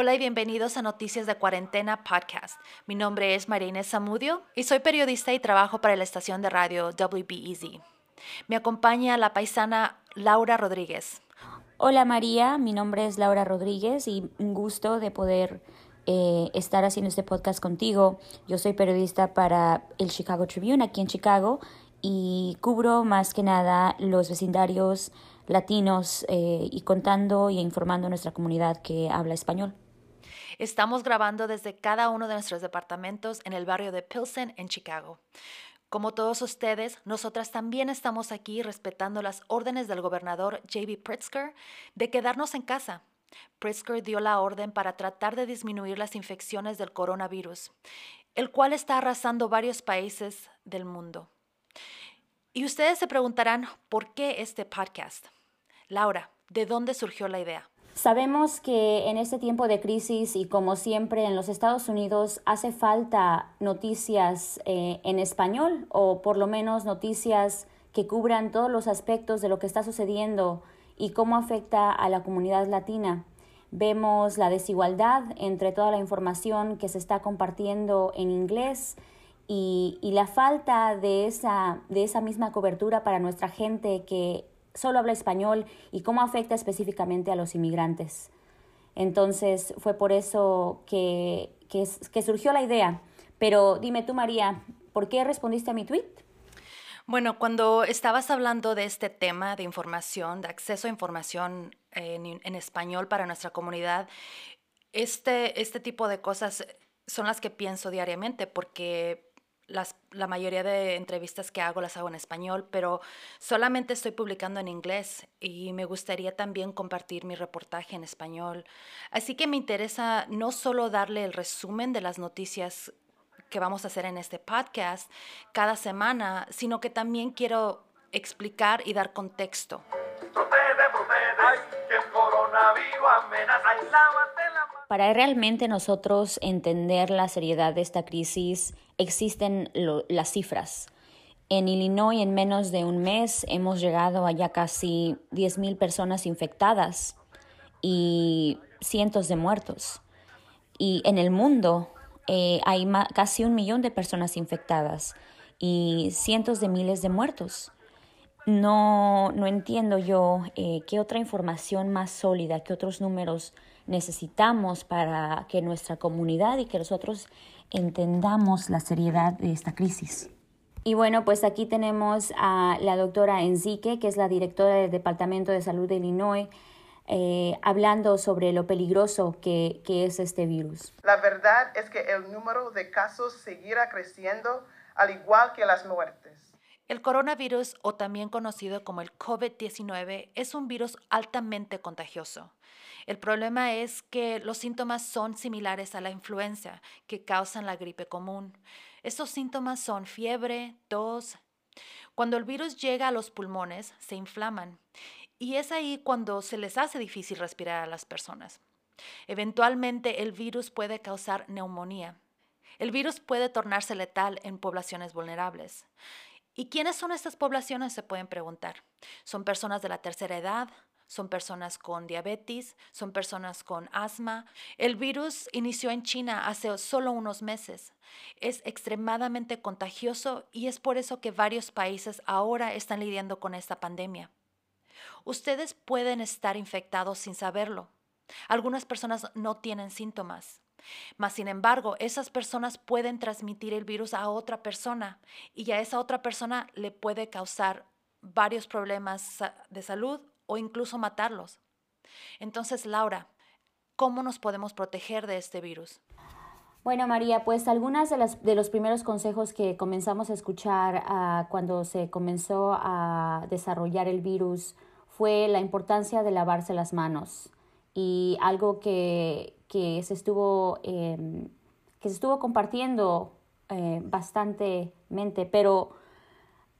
Hola y bienvenidos a Noticias de Cuarentena Podcast. Mi nombre es María Zamudio y soy periodista y trabajo para la estación de radio WBEZ. Me acompaña la paisana Laura Rodríguez. Hola María, mi nombre es Laura Rodríguez y un gusto de poder eh, estar haciendo este podcast contigo. Yo soy periodista para el Chicago Tribune aquí en Chicago y cubro más que nada los vecindarios latinos eh, y contando y informando a nuestra comunidad que habla español. Estamos grabando desde cada uno de nuestros departamentos en el barrio de Pilsen, en Chicago. Como todos ustedes, nosotras también estamos aquí respetando las órdenes del gobernador J.B. Pritzker de quedarnos en casa. Pritzker dio la orden para tratar de disminuir las infecciones del coronavirus, el cual está arrasando varios países del mundo. Y ustedes se preguntarán, ¿por qué este podcast? Laura, ¿de dónde surgió la idea? Sabemos que en este tiempo de crisis y como siempre en los Estados Unidos hace falta noticias eh, en español o por lo menos noticias que cubran todos los aspectos de lo que está sucediendo y cómo afecta a la comunidad latina. Vemos la desigualdad entre toda la información que se está compartiendo en inglés y, y la falta de esa, de esa misma cobertura para nuestra gente que solo habla español y cómo afecta específicamente a los inmigrantes. Entonces fue por eso que, que, surgió la idea. Pero dime tú, María, ¿por qué respondiste a mi tweet? Bueno, cuando estabas hablando de este tema de información, de acceso a información en, en, español para nuestra comunidad, este, este tipo de cosas son las que pienso diariamente porque la mayoría de entrevistas que hago las hago en español, pero solamente estoy publicando en inglés y me gustaría también compartir mi reportaje en español. Así que me interesa no solo darle el resumen de las noticias que vamos a hacer en este podcast cada semana, sino que también quiero explicar y dar contexto. Para realmente nosotros entender la seriedad de esta crisis, existen las cifras. En Illinois, en menos de un mes, hemos llegado a ya casi 10.000 personas infectadas y cientos de muertos. Y en el mundo eh, hay casi un millón de personas infectadas y cientos de miles de muertos. No, no entiendo yo eh, qué otra información más sólida, qué otros números necesitamos para que nuestra comunidad y que nosotros entendamos la seriedad de esta crisis. Y bueno, pues aquí tenemos a la doctora Enrique, que es la directora del Departamento de Salud de Illinois, eh, hablando sobre lo peligroso que, que es este virus. La verdad es que el número de casos seguirá creciendo, al igual que las muertes. El coronavirus, o también conocido como el COVID-19, es un virus altamente contagioso. El problema es que los síntomas son similares a la influenza que causan la gripe común. Estos síntomas son fiebre, tos. Cuando el virus llega a los pulmones, se inflaman y es ahí cuando se les hace difícil respirar a las personas. Eventualmente el virus puede causar neumonía. El virus puede tornarse letal en poblaciones vulnerables. ¿Y quiénes son estas poblaciones? Se pueden preguntar. Son personas de la tercera edad, son personas con diabetes, son personas con asma. El virus inició en China hace solo unos meses. Es extremadamente contagioso y es por eso que varios países ahora están lidiando con esta pandemia. Ustedes pueden estar infectados sin saberlo. Algunas personas no tienen síntomas. Mas, sin embargo, esas personas pueden transmitir el virus a otra persona y a esa otra persona le puede causar varios problemas de salud o incluso matarlos. Entonces, Laura, ¿cómo nos podemos proteger de este virus? Bueno, María, pues algunos de, de los primeros consejos que comenzamos a escuchar uh, cuando se comenzó a desarrollar el virus fue la importancia de lavarse las manos y algo que, que se estuvo, em, que se estuvo compartiendo eh, bastantemente, pero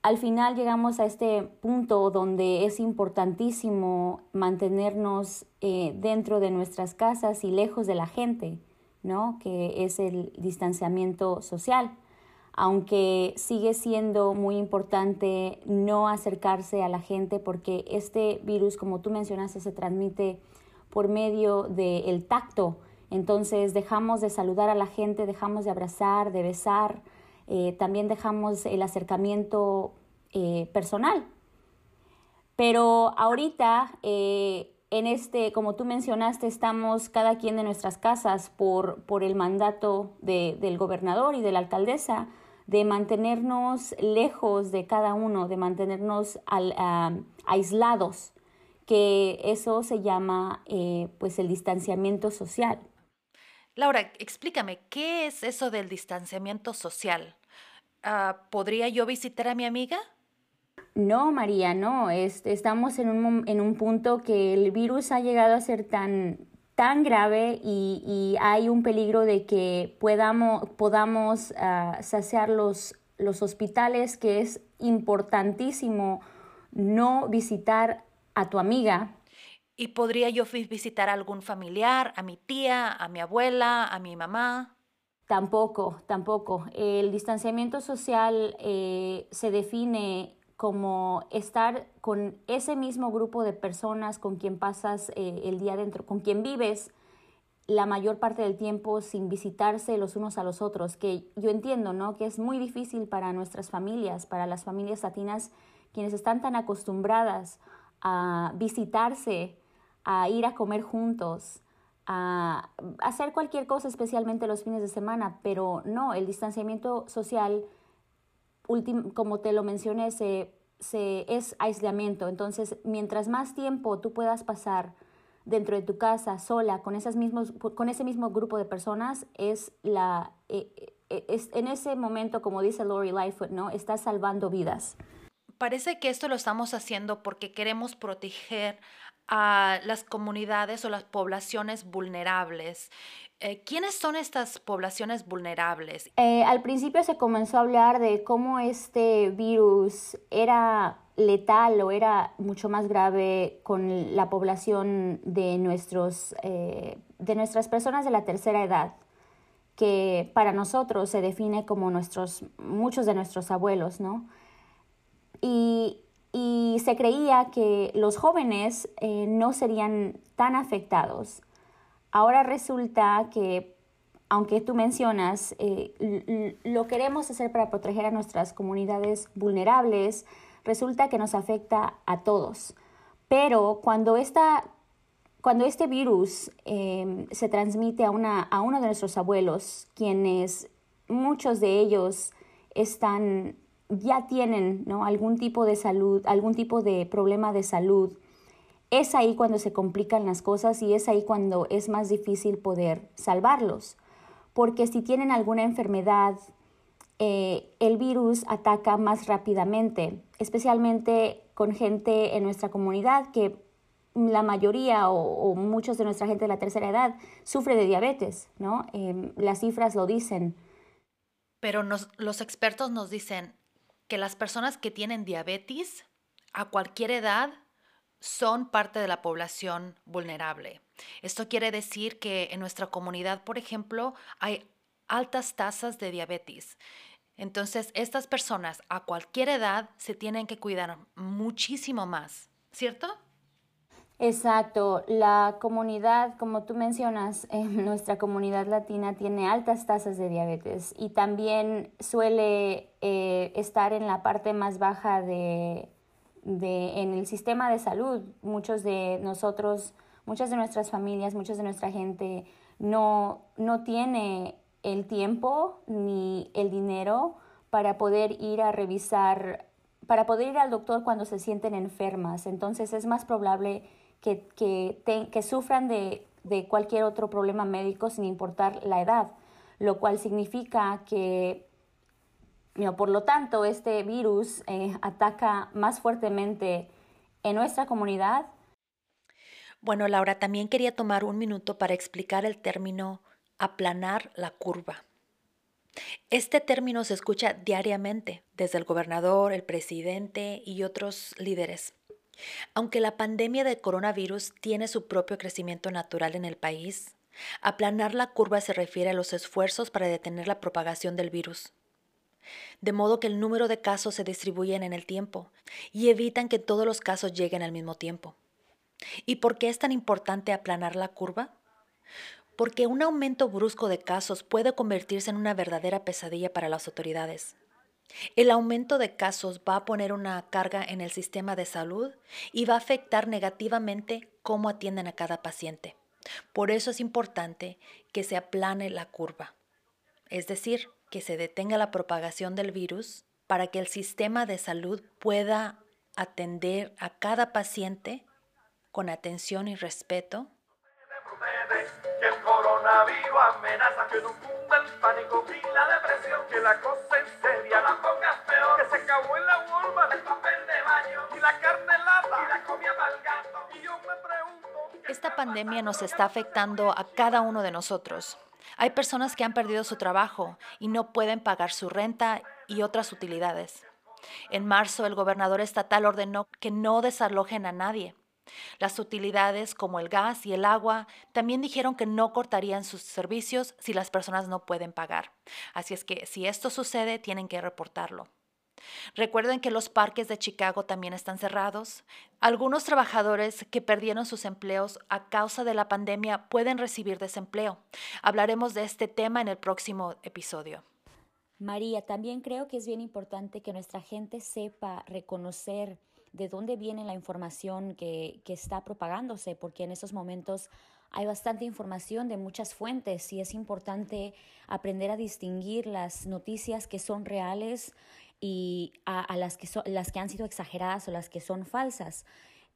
al final llegamos a este punto donde es importantísimo mantenernos eh, dentro de nuestras casas y lejos de la gente, ¿no? que es el distanciamiento social, aunque sigue siendo muy importante no acercarse a la gente porque este virus, como tú mencionaste, se transmite por medio del tacto Entonces dejamos de saludar a la gente, dejamos de abrazar, de besar, eh, también dejamos el acercamiento eh, personal. Pero ahorita, eh, en este, como tú mencionaste, estamos cada quien de nuestras casas por, por el mandato del gobernador y de la alcaldesa de mantenernos lejos de cada uno, de mantenernos aislados, que eso se llama pues el distanciamiento social. Laura, explícame, ¿qué es eso del distanciamiento social? Ah, ¿Podría yo visitar a mi amiga? No, María, no. estamos en un, en un punto que el virus ha llegado a ser tan, tan grave y, hay un peligro de que podamos, podamos uh, saciar los, los hospitales, que es importantísimo no visitar a tu amiga ¿Y podría yo visitar a algún familiar, a mi tía, a mi abuela, a mi mamá? Tampoco, tampoco. El distanciamiento social eh, se define como estar con ese mismo grupo de personas con quien pasas eh, el día dentro, con quien vives la mayor parte del tiempo sin visitarse los unos a los otros, que yo entiendo, ¿no? Que es muy difícil para nuestras familias, para las familias latinas, quienes están tan acostumbradas a visitarse a ir a comer juntos, a hacer cualquier cosa, especialmente los fines de semana, pero no, el distanciamiento social, como te lo mencioné, se, es aislamiento. Entonces, mientras más tiempo tú puedas pasar dentro de tu casa, sola, con, esas mismos, con ese mismo grupo de personas, es la... Eh, eh, es, en ese momento, como dice Lori Lightfoot, ¿no? Estás salvando vidas. Parece que esto lo estamos haciendo porque queremos proteger a las comunidades o las poblaciones vulnerables. Eh, ¿Quiénes son estas poblaciones vulnerables? Eh, al principio se comenzó a hablar de cómo este virus era letal o era mucho más grave con la población de, nuestros, eh, de nuestras personas de la tercera edad, que para nosotros se define como nuestros, muchos de nuestros abuelos, ¿no? Y y se creía que los jóvenes eh, no serían tan afectados. Ahora resulta que, aunque tú mencionas, eh, lo queremos hacer para proteger a nuestras comunidades vulnerables, resulta que nos afecta a todos. Pero cuando, esta, cuando este virus em, se transmite a, una, a uno de nuestros abuelos, quienes muchos de ellos están ya tienen ¿no? algún tipo de salud, algún tipo de problema de salud, es ahí cuando se complican las cosas y es ahí cuando es más difícil poder salvarlos. Porque si tienen alguna enfermedad, eh, el virus ataca más rápidamente, especialmente con gente en nuestra comunidad que la mayoría o, muchos de nuestra gente de la tercera edad sufre de diabetes, ¿no? Em, las cifras lo dicen. Pero los expertos nos dicen, que las personas que tienen diabetes a cualquier edad son parte de la población vulnerable. Esto quiere decir que en nuestra comunidad, por ejemplo, hay altas tasas de diabetes. Entonces, estas personas a cualquier edad se tienen que cuidar muchísimo más, ¿cierto? Exacto, la comunidad, como tú mencionas, nuestra comunidad latina tiene altas tasas de diabetes y también suele eh, estar en la parte más baja de, de, en el sistema de salud. Muchos de nosotros, muchas de nuestras familias, muchas de nuestra gente no, no tiene el tiempo ni el dinero para poder ir a revisar, para poder ir al doctor cuando se sienten enfermas. Entonces es más probable que, que, sufran de, cualquier otro problema médico sin importar la edad, lo cual significa que, por lo tanto, este virus eh, ataca más fuertemente en nuestra comunidad. Bueno, Laura, también quería tomar un minuto para explicar el término aplanar la curva. Este término se escucha diariamente desde el gobernador, el presidente y otros líderes. Aunque la pandemia de coronavirus tiene su propio crecimiento natural en el país, aplanar la curva se refiere a los esfuerzos para detener la propagación del virus, de modo que el número de casos se distribuyen en el tiempo y evitan que todos los casos lleguen al mismo tiempo. ¿Y por qué es tan importante aplanar la curva? Porque un aumento brusco de casos puede convertirse en una verdadera pesadilla para las autoridades. El aumento de casos va a poner una carga en el sistema de salud y va a afectar negativamente cómo atienden a cada paciente. Por eso es importante que se aplane la curva, es decir, que se detenga la propagación del virus para que el sistema de salud pueda atender a cada paciente con atención y respeto. Que el coronavirus amenaza que no funda el pánico y la depresión, que la cosa en seria la pongas peor, que se acabó en la Walmart el papel de baño y la carne lata y la comida mal gato. Y yo me pregunto... Esta pandemia nos está afectando a cada uno de nosotros. Hay personas que han perdido su trabajo y no pueden pagar su renta y otras utilidades. En marzo, el gobernador estatal ordenó que no desalojen a nadie. Las utilidades como el gas y el agua también dijeron que no cortarían sus servicios si las personas no pueden pagar. Así es que si esto sucede, tienen que reportarlo. Recuerden que los parques de Chicago también están cerrados. Algunos trabajadores que perdieron sus empleos a causa de la pandemia pueden recibir desempleo. Hablaremos de este tema en el próximo episodio. María, también creo que es bien importante que nuestra gente sepa reconocer de dónde viene la información que, que está propagándose, porque en estos momentos hay bastante información de muchas fuentes y es importante aprender a distinguir las noticias que son reales y a, las, que las que han sido exageradas o las que son falsas.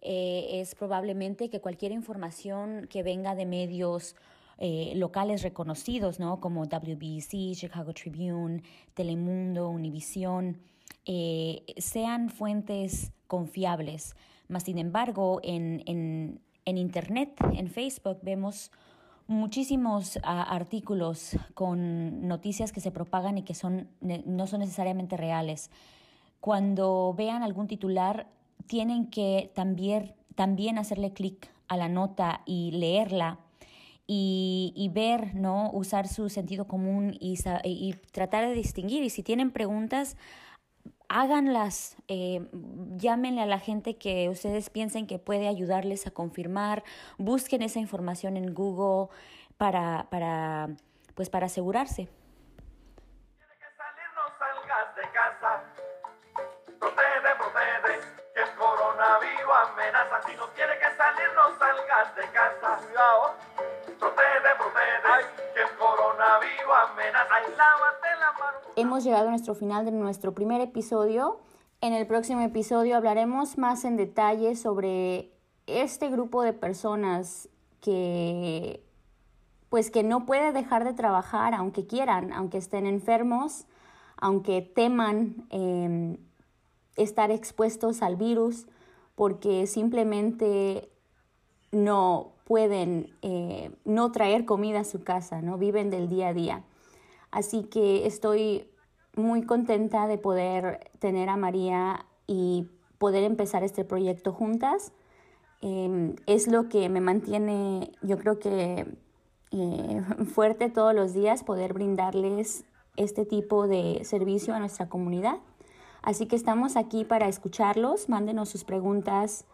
Eh, es probablemente que cualquier información que venga de medios eh, locales reconocidos, ¿no? como WBC, Chicago Tribune, Telemundo, Univision, eh, sean fuentes confiables. Mas, sin embargo, en, en, en Internet, en Facebook, vemos muchísimos ah, artículos con noticias que se propagan y que son, no son necesariamente reales. Cuando vean algún titular, tienen que también, también hacerle clic a la nota y leerla y, y, ver, ¿no? Usar su sentido común y, y, tratar de distinguir. Y si tienen preguntas, háganlas, eh, llámenle a la gente que ustedes piensen que puede ayudarles a confirmar, busquen esa información en Google para, para, pues para asegurarse. Que salir, no salgas de casa. Protege, protege, que el coronavirus amenaza. Si no quiere que salir, no salgas de casa. Cuidado. Protege, protege, que el coronavirus amenaza. Y lávate la mano. Hemos llegado a nuestro final de nuestro primer episodio. En el próximo episodio hablaremos más en detalle sobre este grupo de personas que pues que no puede dejar de trabajar aunque quieran, aunque estén enfermos, aunque teman em, estar expuestos al virus, porque simplemente no pueden eh, no traer comida a su casa, no viven del día a día. Así que estoy muy contenta de poder tener a María y poder empezar este proyecto juntas. Em, es lo que me mantiene, yo creo que eh, fuerte todos los días poder brindarles este tipo de servicio a nuestra comunidad. Así que estamos aquí para escucharlos. Mándenos sus preguntas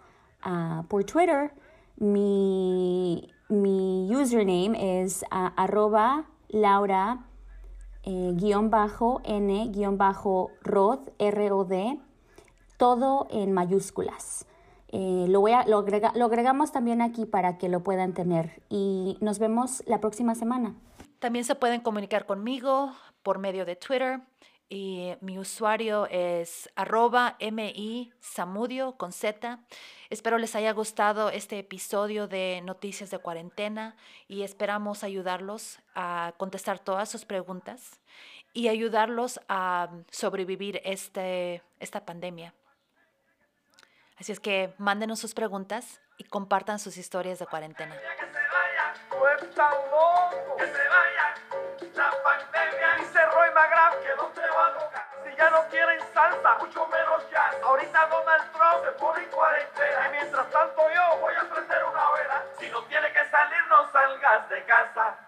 uh, por Twitter. Mi, mi username es arroba laura eh, guion bajo n guion bajo rod, r o d, todo en mayúsculas. Eh, lo, voy a, lo, agregamos también aquí para que lo puedan tener y nos vemos la próxima semana. También se pueden comunicar conmigo por medio de Twitter y mi usuario es arroba mi samudio con z. Espero les haya gustado este episodio de Noticias de Cuarentena y esperamos ayudarlos a contestar todas sus preguntas y ayudarlos a sobrevivir este, esta pandemia. Así es que mándenos sus preguntas y compartan sus historias de cuarentena. Pues tan loco. Que se vaya, la pandemia. Dice Roy McGrath que no te va a tocar. Si ya no quieren salsa, mucho menos jazz. Ahorita Donald Trump se pone en cuarentena. Y mientras tanto yo voy a prender una vela. Si no tiene que salir, no salgas de casa.